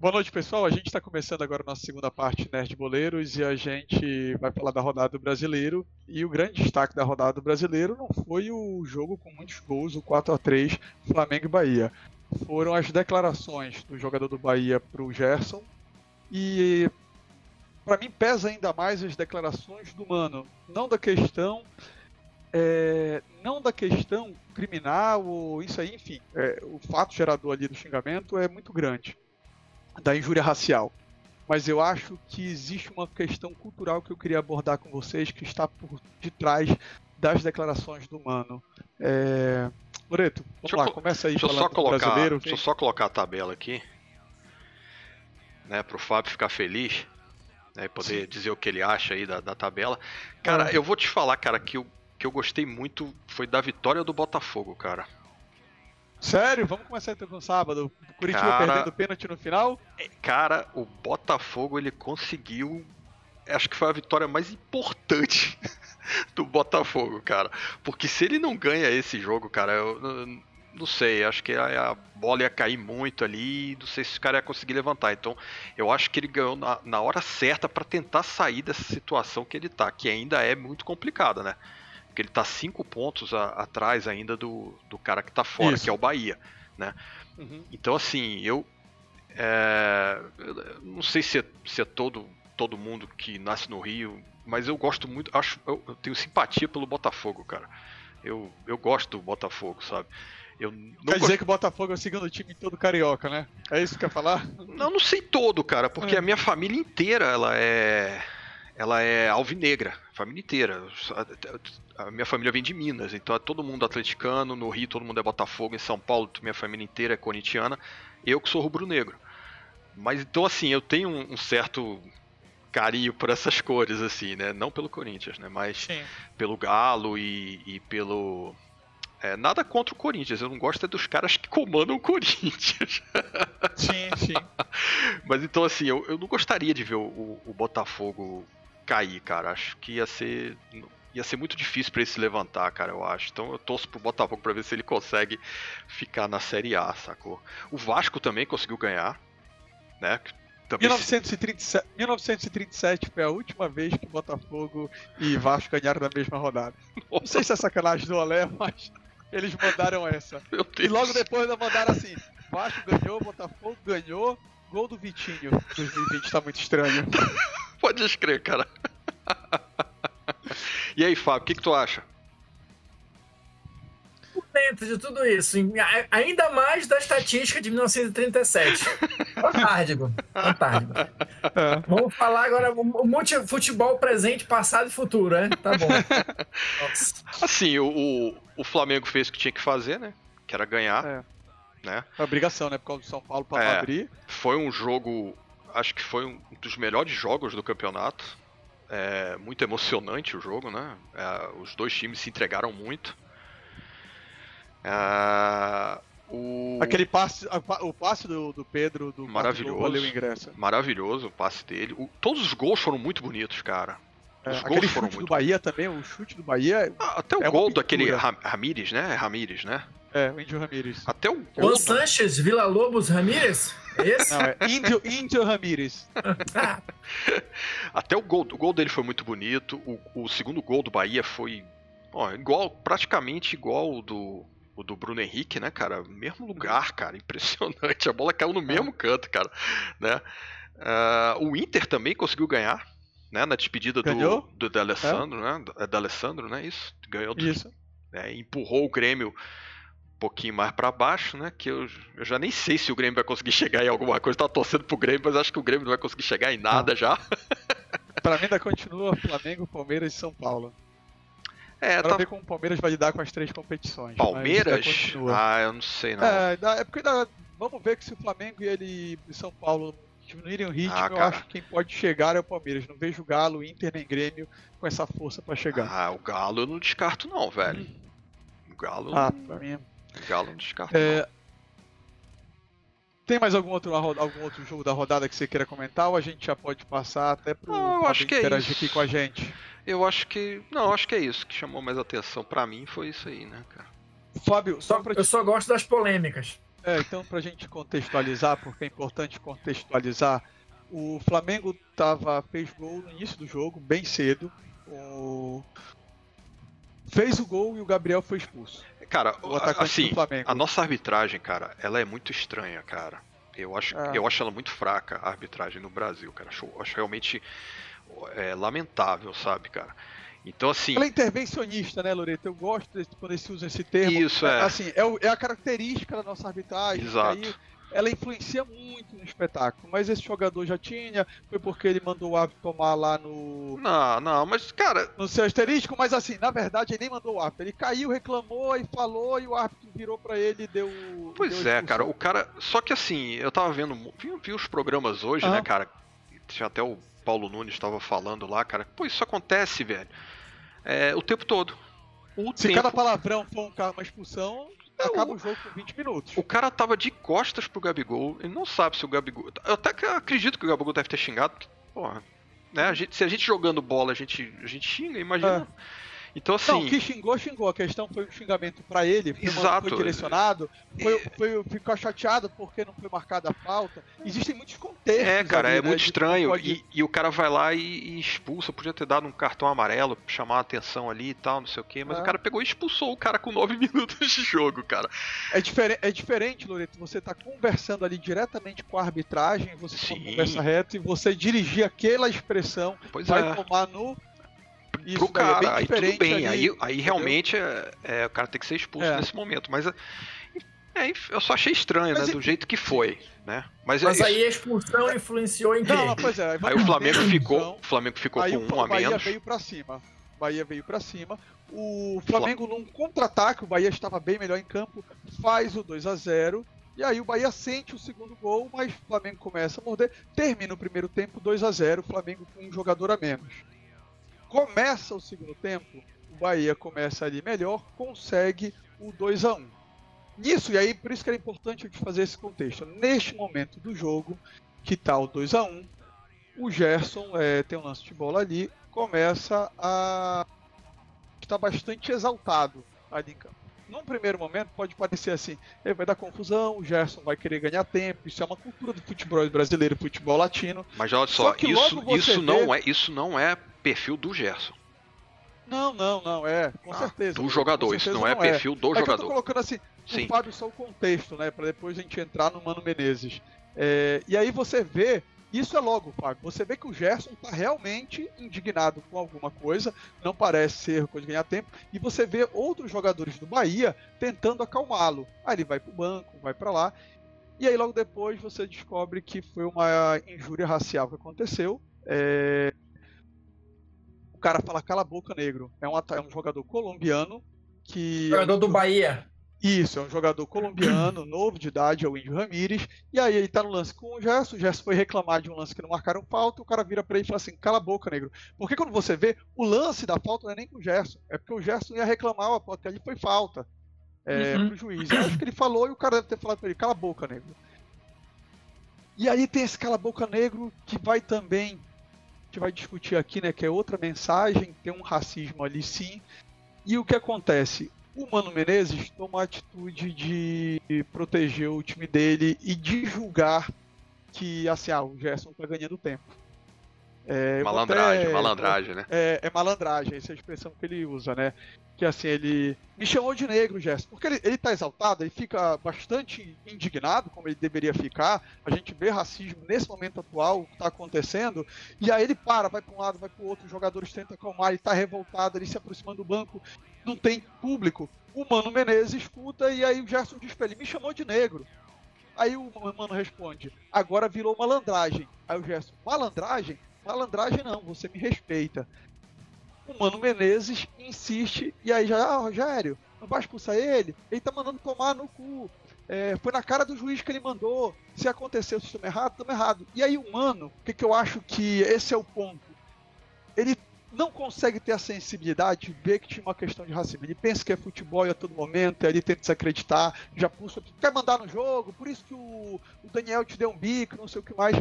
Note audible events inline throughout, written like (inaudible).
Boa noite, pessoal. A gente está começando agora a nossa segunda parte Nerd Boleiros e a gente vai falar da rodada do brasileiro. E o grande destaque da rodada do brasileiro não foi o jogo com muitos gols, o 4 a 3 Flamengo e Bahia. Foram as declarações do jogador do Bahia para o Gerson. E para mim pesa ainda mais as declarações do Mano. Não da questão. É, não da questão criminal ou isso aí, enfim. É, o fato gerador ali do xingamento é muito grande da injúria racial. Mas eu acho que existe uma questão cultural que eu queria abordar com vocês que está por detrás das declarações do Mano. É... Loreto, vamos deixa lá, eu, começa aí deixa eu só colocar, brasileiro. Deixa eu só colocar a tabela aqui, né, para o Fábio ficar feliz, né, e poder Sim. dizer o que ele acha aí da, da tabela. Cara, é. eu vou te falar, cara, que eu, que eu gostei muito foi da vitória do Botafogo, cara. Sério? Vamos começar então com sábado. O Curitiba cara, perdendo pênalti no final? É, cara, o Botafogo ele conseguiu. Acho que foi a vitória mais importante (laughs) do Botafogo, cara. Porque se ele não ganha esse jogo, cara, eu, eu não sei. Acho que a, a, bola ia cair muito ali. Não sei se o cara ia conseguir levantar. Então, eu acho que ele ganhou na, na hora certa para tentar sair dessa situação que ele tá, que ainda é muito complicada, né? Porque ele está cinco pontos a, atrás ainda do, do cara que está fora, Isso. que é o Bahia, né? Uhum. Então, assim, eu, é, eu não sei se é, se é, todo, todo mundo que nasce no Rio, mas eu gosto muito, acho, eu, eu tenho simpatia pelo Botafogo, cara. Eu, eu gosto do Botafogo, sabe? Eu não quer dizer que o Botafogo é o segundo time todo carioca, né? É isso que quer falar? Não, não sei todo, cara, porque é. a minha família inteira ela é ela é alvinegra, família inteira. A minha família vem de Minas, então é todo mundo atleticano, no Rio todo mundo é Botafogo, em São Paulo minha família inteira é corintiana, eu que sou rubro-negro. Mas então assim, eu tenho um certo carinho por essas cores, assim, né? Não pelo Corinthians, né? Mas Sim. pelo Galo e, e pelo. É, nada contra o Corinthians, eu não gosto é dos caras que comandam o Corinthians. Sim, sim. (laughs) Mas então, assim, eu, eu não gostaria de ver o, o Botafogo cair, cara. Acho que ia ser ia ser muito difícil para ele se levantar, cara, eu acho. Então eu torço pro Botafogo para ver se ele consegue ficar na Série A, sacou? O Vasco também conseguiu ganhar, né? Também 1937, 1937 foi a última vez que Botafogo e Vasco ganharam na mesma rodada. Nossa. Não sei se é sacanagem do Olé, mas eles mandaram essa. E logo depois mandaram assim: Vasco ganhou, Botafogo ganhou, gol do Vitinho. 2020 tá muito estranho. Pode escrever, cara. (laughs) e aí, Fábio, o que, que tu acha? dentro de tudo isso, ainda mais da estatística de 1937. Fantástico, fantástico. É. Vamos falar agora o futebol presente, passado e futuro, né? Tá bom. Nossa. (laughs) Assim, o, o Flamengo fez o que tinha que fazer, né? Que era ganhar. É. Né? É obrigação, né? Por causa do São Paulo para é, abrir. Foi um jogo acho que foi um dos melhores jogos do campeonato. É muito emocionante o jogo, né? É, os dois times se entregaram muito. É, o... Aquele passe, o passe do, do Pedro do maravilhoso, valeu ingresso. Maravilhoso o passe dele. O, todos os gols foram muito bonitos, cara. É, aquele chute do Bahia também, o chute do Bahia. Ah, até o é gol daquele Ramires, né? Ramires, né? É, o Índio Ramírez. Até o gol. Sanches, Vila Lobos Ramírez? É esse? Não, é Índio, Índio Ramírez. (laughs) Até o gol, o gol dele foi muito bonito. O, o segundo gol do Bahia foi ó, igual, praticamente igual o do, o do Bruno Henrique, né, cara? Mesmo lugar, cara. Impressionante. A bola caiu no mesmo canto, cara. Né? Uh, o Inter também conseguiu ganhar, né? Na despedida Ganhou? do, do D'Alessandro, é. né? É D'Alessandro, né? Isso. Ganhou do, Isso. Né? Empurrou o Grêmio pouquinho mais para baixo, né? Que eu, eu, já nem sei se o Grêmio vai conseguir chegar em alguma coisa. Tá torcendo pro Grêmio, mas acho que o Grêmio não vai conseguir chegar em nada já. (laughs) para mim ainda continua Flamengo, Palmeiras e São Paulo. É, Para tá... ver como o Palmeiras vai lidar com as três competições. Palmeiras? Ah, eu não sei não. É, é porque ainda, vamos ver que se o Flamengo e ele e São Paulo diminuírem o ritmo, ah, eu acho que quem pode chegar é o Palmeiras. Não vejo o Galo, Inter nem Grêmio com essa força para chegar. Ah, o Galo eu não descarto não, velho. Hum. O Galo. Ah, pra mim. Galo não descarta. É... Tem mais algum outro, algum outro jogo da rodada que você queira comentar ou a gente já pode passar até pro não, eu acho que é interagir isso. aqui com a gente? Eu acho que. Não, acho que é isso que chamou mais atenção para mim foi isso aí, né, cara? Fábio, só pra Eu só gosto das polêmicas. É, então pra gente contextualizar, porque é importante contextualizar, o Flamengo tava, fez gol no início do jogo, bem cedo. O... Fez o gol e o Gabriel foi expulso. Cara, assim, a nossa arbitragem, cara, ela é muito estranha, cara. Eu acho, é. eu acho ela muito fraca, a arbitragem no Brasil, cara. Acho, acho realmente é, lamentável, sabe, cara. Então, assim. Ela é intervencionista, né, Loreto? Eu gosto quando se usa esse termo. Isso, é. Assim, é, é a característica da nossa arbitragem. Exato. Aí, ela influencia muito no espetáculo. Mas esse jogador já tinha, foi porque ele mandou o árbitro tomar lá no. Não, não, mas, cara. No seu asterístico, mas assim, na verdade, ele nem mandou o árbitro. Ele caiu, reclamou e falou, e o árbitro virou para ele e deu. Pois deu é, cara, o cara. Só que assim, eu tava vendo. Vi, vi os programas hoje, né, cara? Tinha até o Paulo Nunes estava falando lá, cara. Pô, isso acontece, velho. É, o tempo todo. O Se tempo... cada palavrão for uma expulsão, acaba o jogo com 20 minutos. O cara tava de costas pro Gabigol, ele não sabe se o Gabigol. Eu até acredito que o Gabigol deve ter xingado, porra, né? A gente, se a gente jogando bola a gente, a gente xinga, imagina. É. Então, assim. Não, que xingou, xingou. A questão foi um xingamento para ele, Exato. foi direcionado, foi, foi, ficou chateado porque não foi marcada a falta. Existem muitos contextos. É, cara, ali, é né, muito estranho. Pode... E, e, o cara vai lá e, e, expulsa. Podia ter dado um cartão amarelo, chamar a atenção ali e tal, não sei o quê. Mas é. o cara pegou e expulsou o cara com 9 (laughs) minutos de jogo, cara. É, diferente, é diferente, Loreto. Você tá conversando ali diretamente com a arbitragem, você Sim. conversa reta e você dirigir aquela expressão, pois vai é. tomar no isso, pro cara. É aí tudo bem, ali, aí, aí realmente é, é, o cara tem que ser expulso é. nesse momento. Mas é, é eu só achei estranho, mas né? Do jeito que foi, né? Mas, mas aí a expulsão influenciou em quem? Não, pois é, aí o Flamengo ficou, o Flamengo ficou com um a Bahia menos. veio para cima. Bahia veio para cima. O Flamengo num contra-ataque, o Bahia estava bem melhor em campo, faz o 2 a 0 e aí o Bahia sente o segundo gol, mas o Flamengo começa a morder, termina o primeiro tempo 2 a 0 o Flamengo com um jogador a menos. Começa o segundo tempo, o Bahia começa ali melhor, consegue o 2 a 1 Nisso, e aí por isso que era importante eu fazer esse contexto. Neste momento do jogo, que está o 2 a 1 o Gerson é, tem um lance de bola ali, começa a estar bastante exaltado ali em campo. Num primeiro momento pode parecer assim, vai dar confusão, o Gerson vai querer ganhar tempo, isso é uma cultura do futebol brasileiro, futebol latino. Mas olha só, só isso, isso, vê... não é, isso não é perfil do Gerson. Não, não, não, é, com ah, certeza. Do jogador, isso não é não é. perfil do é jogador. eu tô colocando assim, Sim. o Fábio só o contexto, né, para depois a gente entrar no Mano Menezes. É, e aí você vê, isso é logo, Fábio, você vê que o Gerson tá realmente indignado com alguma coisa, não parece ser coisa de ganhar tempo, e você vê outros jogadores do Bahia tentando acalmá-lo. Aí ele vai pro banco, vai para lá, e aí logo depois você descobre que foi uma injúria racial que aconteceu. É, o cara fala cala a boca, negro. É um, é um jogador colombiano que. Jogador do Bahia. Isso, é um jogador colombiano, (clears throat) novo de idade, é o Índio Ramírez. E aí ele tá no lance com o Gerson. O Gerson foi reclamar de um lance que não marcaram falta. O cara vira pra ele e fala assim: cala a boca, negro. Porque quando você vê, o lance da falta não é nem com o Gerson. É porque o Gerson ia reclamar, a porque ali foi falta é, uhum. pro juiz. Eu acho que ele falou e o cara deve ter falado pra ele: cala a boca, negro. E aí tem esse cala a boca negro que vai também gente vai discutir aqui, né, que é outra mensagem, tem um racismo ali sim. E o que acontece? O Mano Menezes toma a atitude de proteger o time dele e de julgar que assim, ah, o Gerson tá ganhando tempo. É, malandragem, até, malandragem, né? É, é, malandragem, essa é a expressão que ele usa, né? Que assim, ele me chamou de negro, Gerson, porque ele, ele tá exaltado, ele fica bastante indignado, como ele deveria ficar. A gente vê racismo nesse momento atual, o que tá acontecendo, e aí ele para, vai para um lado, vai para o outro, os jogadores tentam acalmar, ele tá revoltado, ele se aproxima do banco, não tem público. O Mano Menezes escuta e aí o Gerson diz pra ele, me chamou de negro. Aí o Mano responde, agora virou malandragem. Aí o Gerson, malandragem? Malandragem não, você me respeita. O Mano Menezes insiste, e aí já, ah, Rogério, não vai expulsar ele? Ele tá mandando tomar no cu. É, foi na cara do juiz que ele mandou. Se aconteceu, se estamos errado, estamos errado. E aí o Mano, o que, que eu acho que esse é o ponto? Ele não consegue ter a sensibilidade de ver que tinha uma questão de racismo. Ele pensa que é futebol a todo momento, e ali tenta desacreditar, já puxa, quer mandar no jogo, por isso que o, o Daniel te deu um bico, não sei o que mais.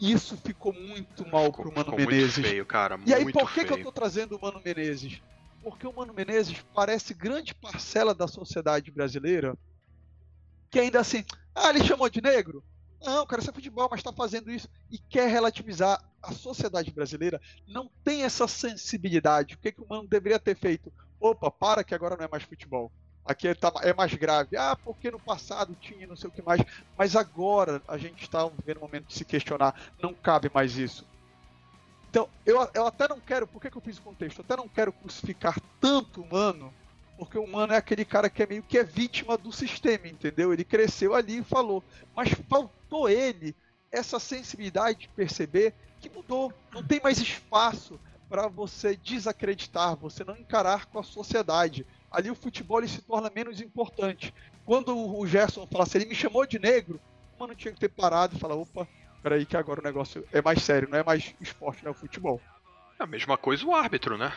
Isso ficou muito mal ficou, pro Mano Menezes. Muito feio, cara. E aí, por que, que eu tô trazendo o Mano Menezes? Porque o Mano Menezes parece grande parcela da sociedade brasileira que ainda assim, ah, ele chamou de negro? Não, cara, isso é futebol, mas está fazendo isso e quer relativizar. A sociedade brasileira não tem essa sensibilidade. O que, que o mano deveria ter feito? Opa, para que agora não é mais futebol. Aqui é, tá, é mais grave. Ah, porque no passado tinha não sei o que mais. Mas agora a gente está vivendo um momento de se questionar. Não cabe mais isso. Então, eu, eu até não quero. Por que, que eu fiz o contexto? Eu até não quero crucificar tanto o humano porque o humano é aquele cara que é meio que é vítima do sistema, entendeu? Ele cresceu ali e falou, mas faltou ele essa sensibilidade de perceber que mudou, não tem mais espaço para você desacreditar, você não encarar com a sociedade. Ali o futebol se torna menos importante. Quando o Gerson fala assim, ele me chamou de negro, o mano tinha que ter parado e falar, opa, peraí que agora o negócio é mais sério, não é mais esporte, não é o futebol. É a mesma coisa o árbitro, né?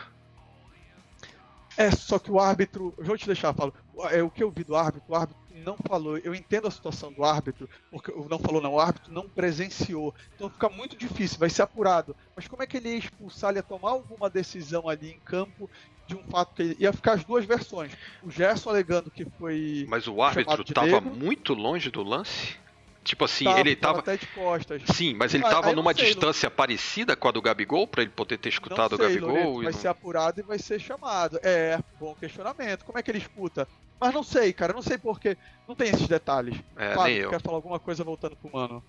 É, só que o árbitro, vou te deixar, falo, é o que eu vi do árbitro, o árbitro não falou, eu entendo a situação do árbitro, porque não falou não, o árbitro não presenciou, então fica muito difícil, vai ser apurado, mas como é que ele ia expulsar, ele ia tomar alguma decisão ali em campo de um fato que ia ficar as duas versões, o Gerson alegando que foi Mas o árbitro estava muito longe do lance? Tipo assim, tava, ele tava. Até de costas. Sim, mas ele ah, tava numa sei, distância não... parecida com a do Gabigol, para ele poder ter escutado sei, o Gabigol. Loreto, vai não... ser apurado e vai ser chamado. É, bom questionamento. Como é que ele escuta? Mas não sei, cara, não sei porquê. Não tem esses detalhes. É, claro, nem eu. Quer falar alguma coisa voltando pro mano?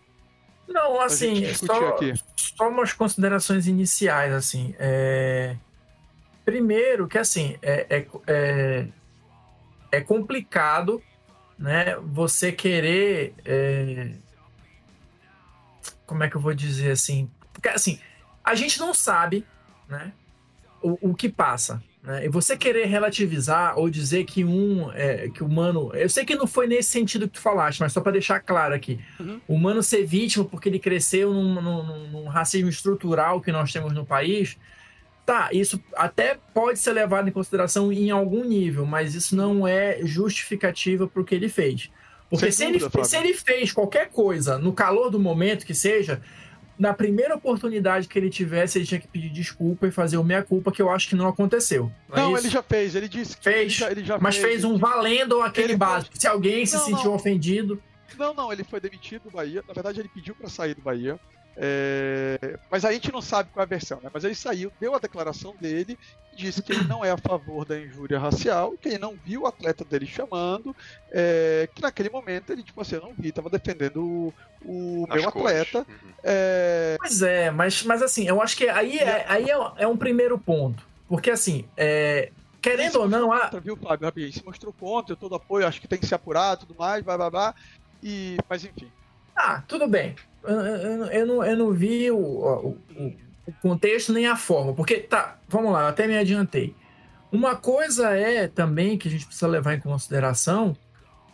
Não, assim, só, só, umas considerações iniciais, assim. É... Primeiro, que assim, é, é, é, é complicado né? Você querer. É... Como é que eu vou dizer assim? Porque assim, a gente não sabe, né? O, o que passa. Né? E você querer relativizar ou dizer que um. É, que o humano. Eu sei que não foi nesse sentido que tu falaste, mas só para deixar claro aqui. Uhum. O humano ser vítima porque ele cresceu num, num, num racismo estrutural que nós temos no país Tá, isso até pode ser levado em consideração em algum nível, mas isso não é justificativa para o que ele fez. Porque se, ele, se ele fez qualquer coisa no calor do momento que seja, na primeira oportunidade que ele tivesse, ele tinha que pedir desculpa e fazer o meia-culpa, que eu acho que não aconteceu. Não, é não é ele já fez, ele disse que fez, ele já, ele já mas fez, fez um valendo aquele ele básico. Foi... Se alguém se não, sentiu não. ofendido. Não, não, ele foi demitido do Bahia. Na verdade, ele pediu para sair do Bahia. É... Mas a gente não sabe qual é a versão, né? Mas ele saiu, deu a declaração dele, disse que ele não é a favor da injúria racial, que ele não viu o atleta dele chamando, é... que naquele momento ele, tipo assim, eu não vi, estava defendendo o, o meu atleta. Uhum. É... Pois é, mas, mas assim, eu acho que aí é, aí é, é um primeiro ponto. Porque assim, é, querendo ou não. Contra, a... viu, Fábio? Se mostrou contra, todo apoio, acho que tem que ser apurado tudo mais, blá blá blá. E, mas enfim. Ah, tudo bem eu, eu, não, eu não vi o, o, o, contexto nem a forma, porque tá, vamos lá, eu até me adiantei. Uma coisa é também que a gente precisa levar em consideração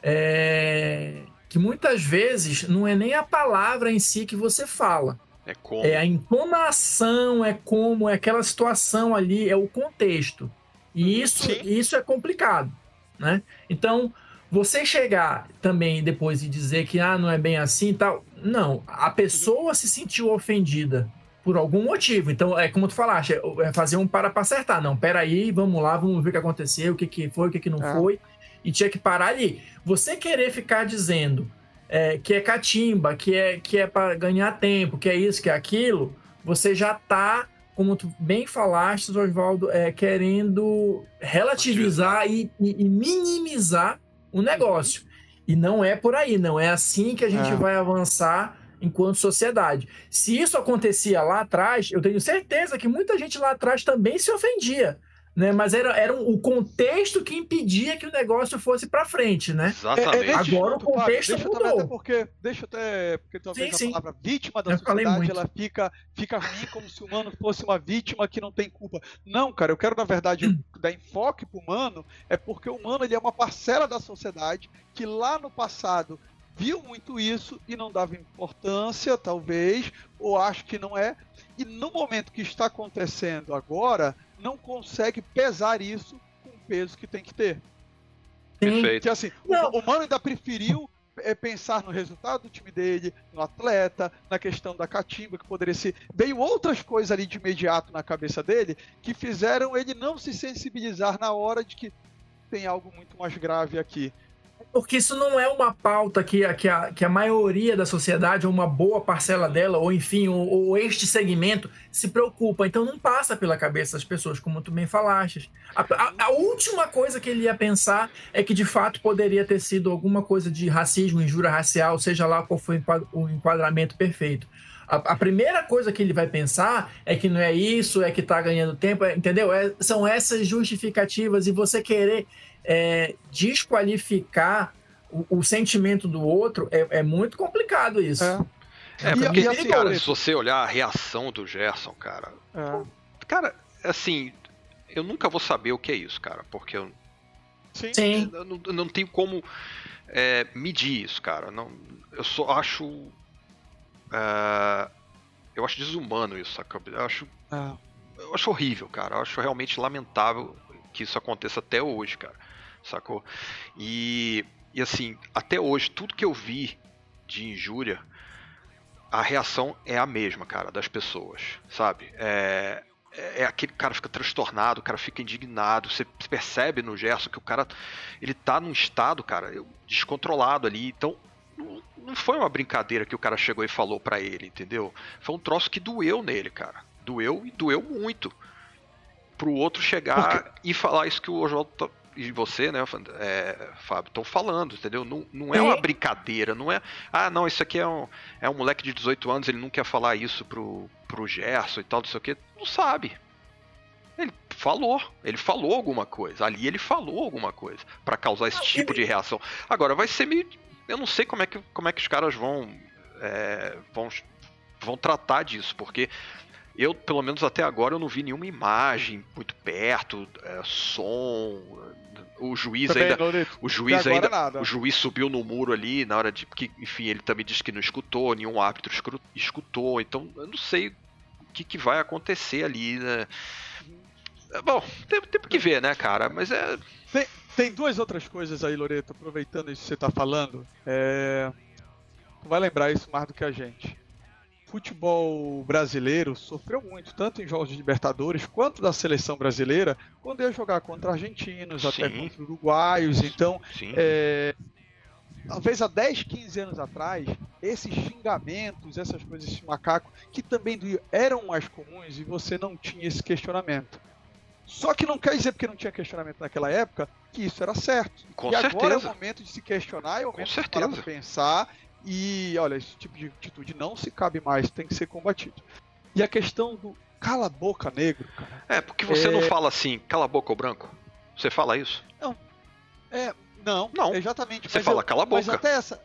é que muitas vezes não é nem a palavra em si que você fala. É como. É a entonação, é como, é aquela situação ali, é o contexto. E isso, isso é complicado, né? Então, você chegar também depois e dizer que ah, não é bem assim e tal, não, a pessoa se sentiu ofendida por algum motivo. Então, é como tu falaste, é, é fazer um para para acertar. Não, peraí, vamos lá, vamos ver o que aconteceu, o que, que foi, o que, que não é. foi. E tinha que parar ali. Você querer ficar dizendo é, que é catimba, que é, que é para ganhar tempo, que é isso, que é aquilo, você já tá, como tu bem falaste, Oswaldo, é, querendo relativizar e, e, minimizar o negócio. E não é por aí, não é assim que a gente é. vai avançar enquanto sociedade. Se isso acontecia lá atrás, eu tenho certeza que muita gente lá atrás também se ofendia. Né? Mas era, era um, o contexto que impedia que o negócio fosse para frente, né? Exatamente. É, é Agora o contexto deixa mudou. Até porque, deixa até porque talvez sim, a palavra vítima da eu sociedade ela fica, fica ruim como se o humano fosse uma vítima que não tem culpa. Não, cara, eu quero na verdade hum. dar enfoque pro humano é porque o humano ele é uma parcela da sociedade que lá no passado viu muito isso e não dava importância, talvez, ou acho que não é. E no momento que está acontecendo agora, não consegue pesar isso com o peso que tem que ter. Perfeito. Que assim, o, o Mano ainda preferiu é, pensar no resultado do time dele, no atleta, na questão da catimba, que poderia ser. Veio outras coisas ali de imediato na cabeça dele que fizeram ele não se sensibilizar na hora de que tem algo muito mais grave aqui. Porque isso não é uma pauta que, a, que, a, que a maioria da sociedade, ou uma boa parcela dela, ou enfim, ou, ou, este segmento se preocupa. Então não passa pela cabeça das pessoas, como tu bem falaste. A, a, a, última coisa que ele ia pensar é que de fato poderia ter sido alguma coisa de racismo, injúria racial, seja lá qual foi o enquadramento perfeito. A, primeira coisa que ele vai pensar é que não é isso, é que tá ganhando tempo, é, entendeu? É, são essas justificativas e você querer é, desqualificar o, o, sentimento do outro é, é muito complicado isso. É, é porque, e, assim, cara, se você olhar a reação do Gerson, cara. É. Cara, assim, eu nunca vou saber o que é isso, cara, porque eu. Sim. Sim. Eu não, eu não tenho como é, medir isso, cara. Não, eu só acho. Uh, eu acho desumano isso, saca? Eu acho. Eu acho horrível, cara. Eu acho realmente lamentável que isso aconteça até hoje, cara. Sacou? E, e assim, até hoje, tudo que eu vi de injúria, a reação é a mesma, cara, das pessoas, sabe? É, é, é aquele cara fica transtornado, o cara fica indignado, você percebe no Gerson que o cara ele tá num estado, cara, descontrolado ali. Então, não foi uma brincadeira que o cara chegou e falou para ele, entendeu? Foi um troço que doeu nele, cara. Doeu e doeu muito pro outro chegar Porque... e falar isso que o Oswaldo tá, e você, né, é, Fábio, estão falando, entendeu? Não, não é, é uma brincadeira, não é. Ah, não, isso aqui é um, é um moleque de 18 anos, ele não quer falar isso pro, pro Gerson e tal, não sei o que. Não sabe. Ele falou, ele falou alguma coisa. Ali ele falou alguma coisa para causar esse tipo de reação. Agora vai ser meio. Eu não sei como é que, como é que os caras vão, é, vão, vão tratar disso, porque eu, pelo menos até agora, eu não vi nenhuma imagem muito perto, é, som. O juiz também, ainda. o juiz ainda. Nada. O juiz subiu no muro ali na hora de. Porque, enfim, ele também disse que não escutou, nenhum árbitro escutou. Então, eu não sei o que, que vai acontecer ali, né? Bom, tem, tem que ver, né, cara? Mas é. Tem, tem duas outras coisas aí, Loreto, aproveitando isso que você tá falando. É... Tu vai lembrar isso mais do que a gente futebol brasileiro sofreu muito, tanto em jogos de Libertadores quanto da seleção brasileira, quando ia jogar contra argentinos, Sim. até contra uruguaios. Então, é, talvez há 10, 15 anos atrás, esses xingamentos, essas coisas, esse macaco, que também eram mais comuns e você não tinha esse questionamento. Só que não quer dizer porque não tinha questionamento naquela época que isso era certo. Com e certeza. agora é o momento de se questionar, é o momento de pensar e olha, esse tipo de atitude não se cabe mais, tem que ser combatido. E a questão do cala a boca negro, cara. É, porque você é... não fala assim, cala a boca o branco. Você fala isso? Não. É, não, não. exatamente. Você fala eu, cala a boca. Mas até essa,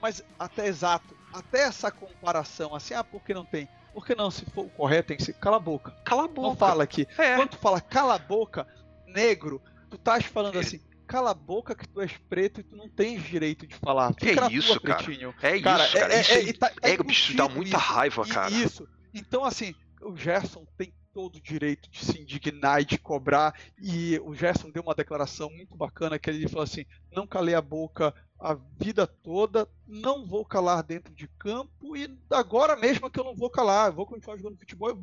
mas até exato, até essa comparação assim, ah, por que não tem? Por que não, se for o correto, tem que ser cala a boca. Cala a boca. Não fala aqui. É. Quando tu fala cala a boca, negro, tu estás falando assim, cala a boca que tu és preto e tu não tens direito de falar. Fica é isso, cara. Pretinho. É cara, isso, cara. É, isso, é, tá, é, é, bicho, dá muita isso, raiva, cara. Isso. Então, assim, o Gerson tem todo o direito de se indignar e de cobrar. E o Gerson deu uma declaração muito bacana que ele falou assim: não calei a boca a vida toda, não vou calar dentro de campo e agora mesmo que eu não vou calar, vou continuar jogando futebol.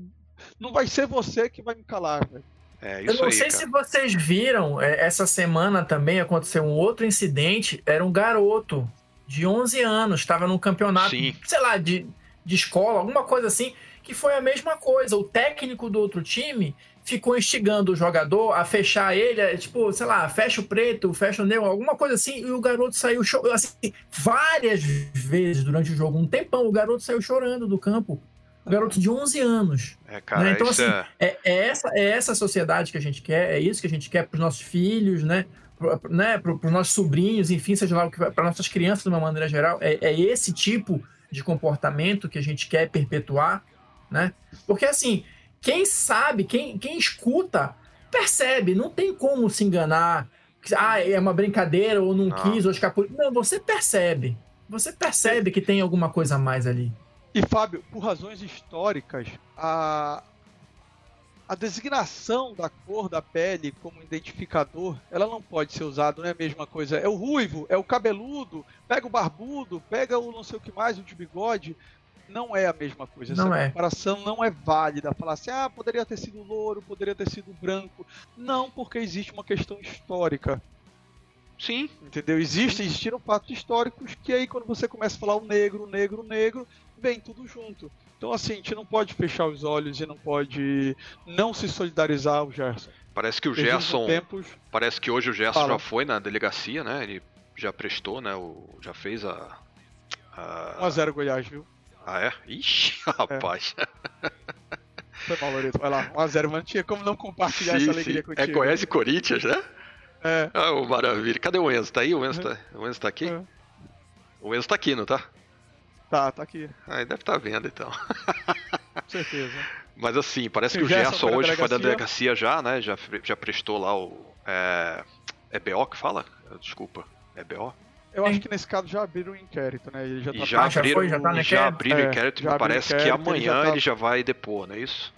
Não vai ser você que vai me calar, velho. É eu não aí, sei cara. se vocês viram, é, essa semana também aconteceu um outro incidente. Era um garoto de 11 anos, estava num campeonato, Sim. sei lá, de, de escola, alguma coisa assim, que foi a mesma coisa. O técnico do outro time ficou instigando o jogador a fechar ele, é, tipo, sei lá, fecha o preto, fecha o negro, alguma coisa assim, e o garoto saiu chorando, assim, várias vezes durante o jogo, um tempão, o garoto saiu chorando do campo um garoto de 11 anos. É, cara, né? Então, assim, é... É, é... essa, é essa sociedade que a gente quer, é isso que a gente quer para os nossos filhos, né? Para né? os nossos sobrinhos, enfim, seja lá o que para nossas crianças de uma maneira geral. É, é esse tipo de comportamento que a gente quer perpetuar, né? Porque, assim, quem sabe, quem, quem escuta, percebe, não tem como se enganar. Ah, é uma brincadeira, ou não, não. quis, ou escapou. Não, você percebe. Você percebe que tem alguma coisa a mais ali. E Fábio, por razões históricas, a, a designação da cor da pele como identificador, ela não pode ser usada, não é a mesma coisa. É o ruivo, é o cabeludo, pega o barbudo, pega o não sei o que mais, o de bigode. Não é a mesma coisa. Essa não é. comparação não é válida. Falar assim, ah, poderia ter sido louro, poderia ter sido branco. Não, porque existe uma questão histórica. Sim. Entendeu? Existem, existiram fatos históricos que aí quando você começa a falar o negro, o negro, o negro, vem tudo junto. Então assim, a gente não pode fechar os olhos e não pode não se solidarizar o Gerson. Parece que o Gerson. Tempos... Parece que hoje o Gerson Fala. já foi na delegacia, né? Ele já prestou, né? O, já fez a. a... 1x0 Goiás, viu? Ah, é? Ixi, (laughs) rapaz. É. Foi mal, Loreto. Vai lá, 1x0, mas não tinha como não compartilhar sim, essa alegria sim. contigo. É Goiás e Corinthians, né? É. Ah, oh, maravilha. Cadê o Enzo? Tá aí? O Enzo, tá, o Enzo tá aqui? É. O Enzo tá aqui, não tá? Tá, tá aqui. Ah, deve estar tá vendo então. Com certeza. Mas assim, parece que o Gerson hoje foi da delegacia já, né? Já, já prestou lá o. É, é BO que fala? Desculpa. É BO? Eu acho que nesse caso já abriram o inquérito, né? Ele já, tá já, abriram, já, foi, já, tá já abriram o inquérito, é, parece inquérito, que amanhã ele já, tá... ele já, vai depor, não é isso?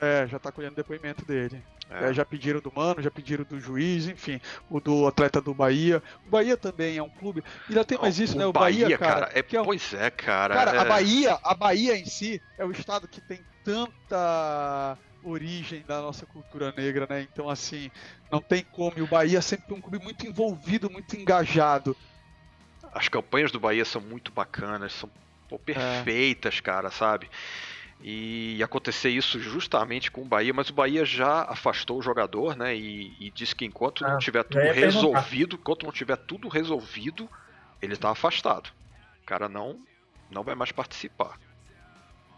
É, já tá colhendo depoimento dele. É. É, já pediram do Mano, já pediram do juiz, enfim, o do atleta do Bahia. O Bahia também é um clube. E ainda tem mais isso, o né? O Bahia, Bahia cara. cara é, é um... Pois é, cara. Cara, é... a Bahia, a Bahia em si é o estado que tem tanta origem da nossa cultura negra, né? Então, assim, não tem como. E o Bahia sempre foi um clube muito envolvido, muito engajado. As campanhas do Bahia são muito bacanas, são pô, perfeitas, é. cara, sabe? E acontecer isso justamente com o Bahia, mas o Bahia já afastou o jogador, né? E, e disse que enquanto ah, não tiver tudo resolvido, enquanto não tiver tudo resolvido, ele tá afastado. O cara não, não vai mais participar.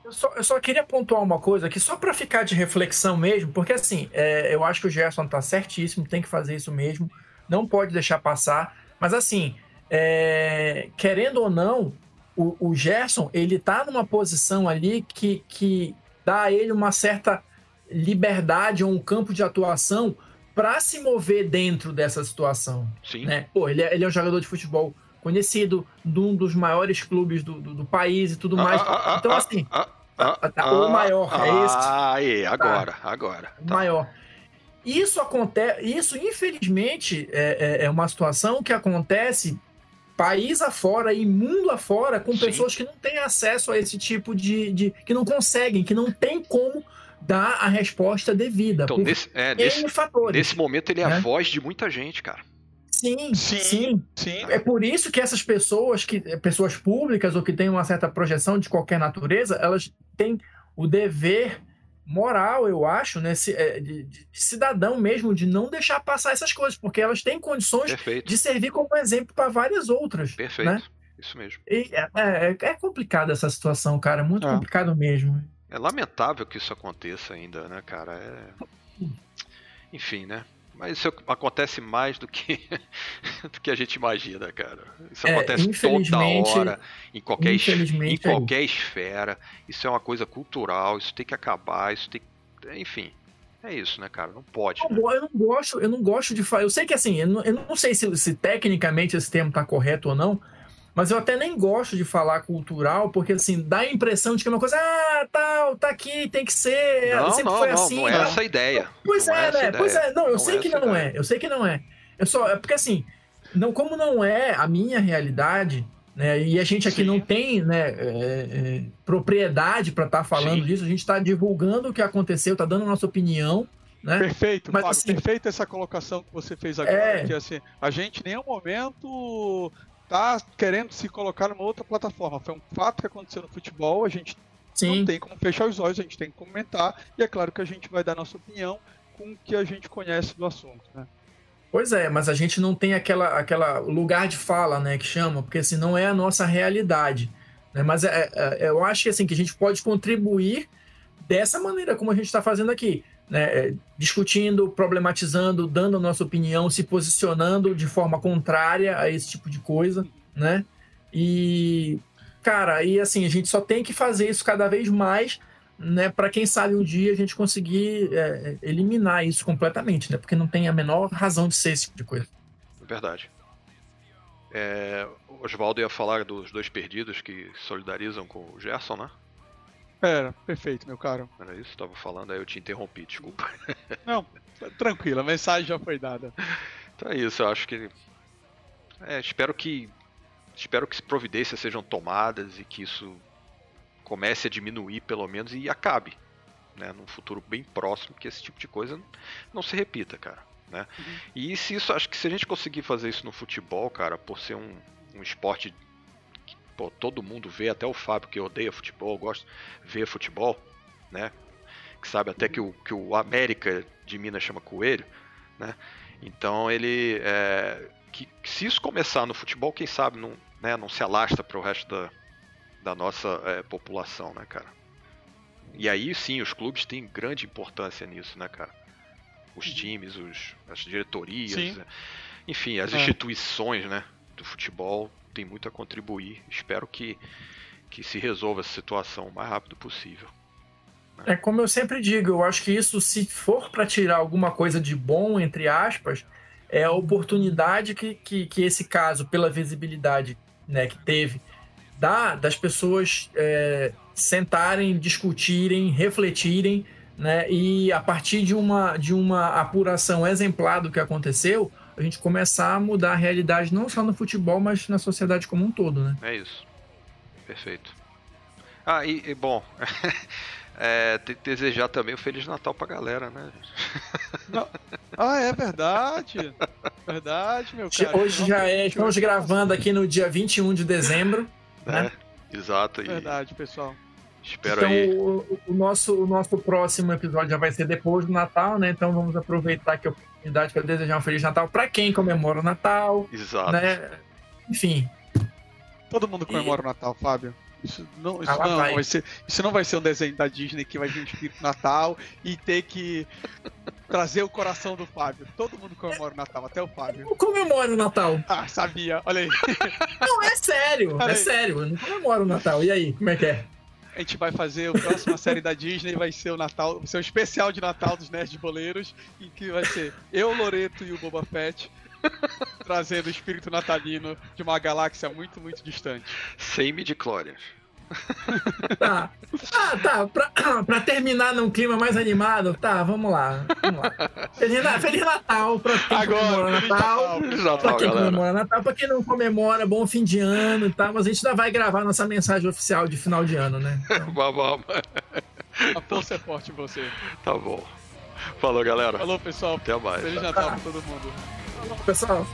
Eu só, eu só queria pontuar uma coisa aqui, só para ficar de reflexão mesmo, porque assim, é, eu acho que o Gerson tá certíssimo, tem que fazer isso mesmo, não pode deixar passar, mas assim, é, querendo ou não, o, o, Gerson, ele tá numa posição ali que, que dá a ele uma certa liberdade ou um campo de atuação para se mover dentro dessa situação. Sim. Né? Pô, ele é, ele é um jogador de futebol conhecido, de um dos maiores clubes do, do, do país e tudo mais. Ah, ah, então, ah, assim, tá, o maior é esse. Ah, aí, agora, tá. agora. Tá. maior. Isso acontece, isso infelizmente é, é, é, uma situação que acontece país afora e mundo afora com Sim. pessoas que não têm acesso a esse tipo de, de, que não conseguem, que não tem como dar a resposta devida. Então, nesse, é, nesse, fatores, nesse momento ele é né? a voz de muita gente, cara. Sim, sim, sim, sim. É por isso que essas pessoas, que pessoas públicas ou que têm uma certa projeção de qualquer natureza, elas têm o dever moral, eu acho, né, é, de, de, cidadão mesmo, de não deixar passar essas coisas, porque elas têm condições Perfeito. de servir como exemplo para várias outras. Perfeito. Né? Isso mesmo. E é, é, é complicado essa situação, cara, é muito é. complicado mesmo. É lamentável que isso aconteça ainda, né, cara? É... Enfim, né? Mas isso acontece mais do que, (laughs) do que a gente imagina, cara. Isso é, acontece toda hora, em qualquer, em qualquer esfera. Isso é uma coisa cultural, isso tem que acabar, isso tem Enfim. É isso, né, cara? Não pode. Eu, né? eu não gosto, eu não gosto de falar. Eu sei que assim, eu não, eu não sei se, se tecnicamente esse termo está correto ou não, mas eu até nem gosto de falar cultural, porque assim, dá a impressão de que é uma coisa, ah, tal, tá aqui, tem que ser. Não, sempre não, foi não, assim. Não é essa a ideia. Pois não é, é né? Pois é, não, eu não sei é que não ideia. é. Eu sei que não é. Eu só. É porque assim, não, como não é a minha realidade, né? E a gente aqui Sim. não tem né, é, é, propriedade para estar tá falando Sim. disso, a gente está divulgando o que aconteceu, está dando a nossa opinião. Né? Perfeito, Mas, Fábio, assim, perfeita essa colocação que você fez agora. É... Que assim, a gente em nenhum momento tá querendo se colocar numa outra plataforma. Foi um fato que aconteceu no futebol, a gente Sim. não tem como fechar os olhos, a gente tem que comentar, e é claro que a gente vai dar nossa opinião com o que a gente conhece do assunto, né? Pois é, mas a gente não tem aquela, aquela lugar de fala, né, que chama, porque assim, não é a nossa realidade. Né? Mas é, é, eu acho que, assim, que a gente pode contribuir dessa maneira como a gente está fazendo aqui né, é, discutindo, problematizando, dando a nossa opinião, se posicionando de forma contrária a esse tipo de coisa, né? E, cara, aí assim, a gente só tem que fazer isso cada vez mais, né, para quem sabe um dia a gente conseguir é, eliminar isso completamente, né? Porque não tem a menor razão de ser esse tipo de coisa. Verdade. É, Oswaldo ia falar dos dois perdidos que solidarizam com o Gerson, né? Era, perfeito, meu caro. Era isso que tava falando, aí eu te interrompi, desculpa. (laughs) Não, tranquilo, a mensagem já foi dada. Então é isso, eu acho que. É, espero que. Espero que providências sejam tomadas e que isso comece a diminuir pelo menos e acabe. Né, num futuro bem próximo, que esse tipo de coisa não se repita, cara. Né? Uhum. E se isso, acho que se a gente conseguir fazer isso no futebol, cara, por ser um, um esporte que pô, todo mundo vê, até o Fábio que odeia futebol, gosta ver futebol, né? Que sabe até que o, que o América de Minas chama coelho, né? Então ele. É, que, que, se isso começar no futebol, quem sabe não, né, não se alastra para o resto da, da nossa é, população, né, cara? E aí sim, os clubes têm grande importância nisso, né, cara? Os uhum. times, os, as diretorias, sim. enfim, as é. instituições, né, do futebol têm muito a contribuir. Espero que, que se resolva essa situação o mais rápido possível. Né? É como eu sempre digo, eu acho que isso, se for para tirar alguma coisa de bom, entre aspas, é a oportunidade que, que, que esse caso, pela visibilidade né, que teve, dá das pessoas é, sentarem, discutirem, refletirem, né, e a partir de uma, de uma apuração exemplar do que aconteceu, a gente começar a mudar a realidade não só no futebol, mas na sociedade como um todo, né? É isso. Perfeito. Ah, e, e bom, (laughs) é, desejar também o um Feliz Natal pra galera, né? Não. Ah, é verdade. Verdade, meu cara. Hoje já é, estamos gravando aqui no dia 21 de dezembro. É, né? exato. Verdade, pessoal. Espero então, aí. O, o, nosso, o nosso próximo episódio já vai ser depois do Natal, né? Então vamos aproveitar que a oportunidade para desejar um Feliz Natal para quem comemora o Natal. Exato. Né? Enfim. Todo mundo comemora e... o Natal, Fábio. Isso não, isso, ah, não vai. vai. ser, isso não vai ser um desenho da Disney que vai vir espírito Natal e ter que trazer o coração do Fábio. Todo mundo comemora o Natal, até o Fábio. Eu comemoro o Natal. Ah, sabia. Olha aí. (laughs) Não, é sério. Olha é aí. sério. Eu não comemoro o Natal. E aí, como é que é? A gente vai fazer a próxima série da Disney, vai ser o Natal, vai ser o especial de Natal dos Nerds Boleiros, em que vai ser eu, Loreto e o Boba Fett (laughs) trazendo o espírito natalino de uma galáxia muito, muito distante. Sem midi-chlorians. Tá. Ah, tá. Pra, (clears throat) pra, terminar num clima mais animado, tá, vamos lá. Vamos lá. Feliz, Feliz Natal pra quem Agora, comemora Natal. Feliz Natal, pra quem galera. comemora Natal, pra quem não comemora, bom fim de ano e tal. Mas a gente ainda vai gravar nossa mensagem oficial de final de ano, né? (laughs) Então... vamos. A força é forte em você. Tá bom. Falou, galera. Falou, pessoal. Até mais. Feliz Natal pra todo mundo. Pessoal.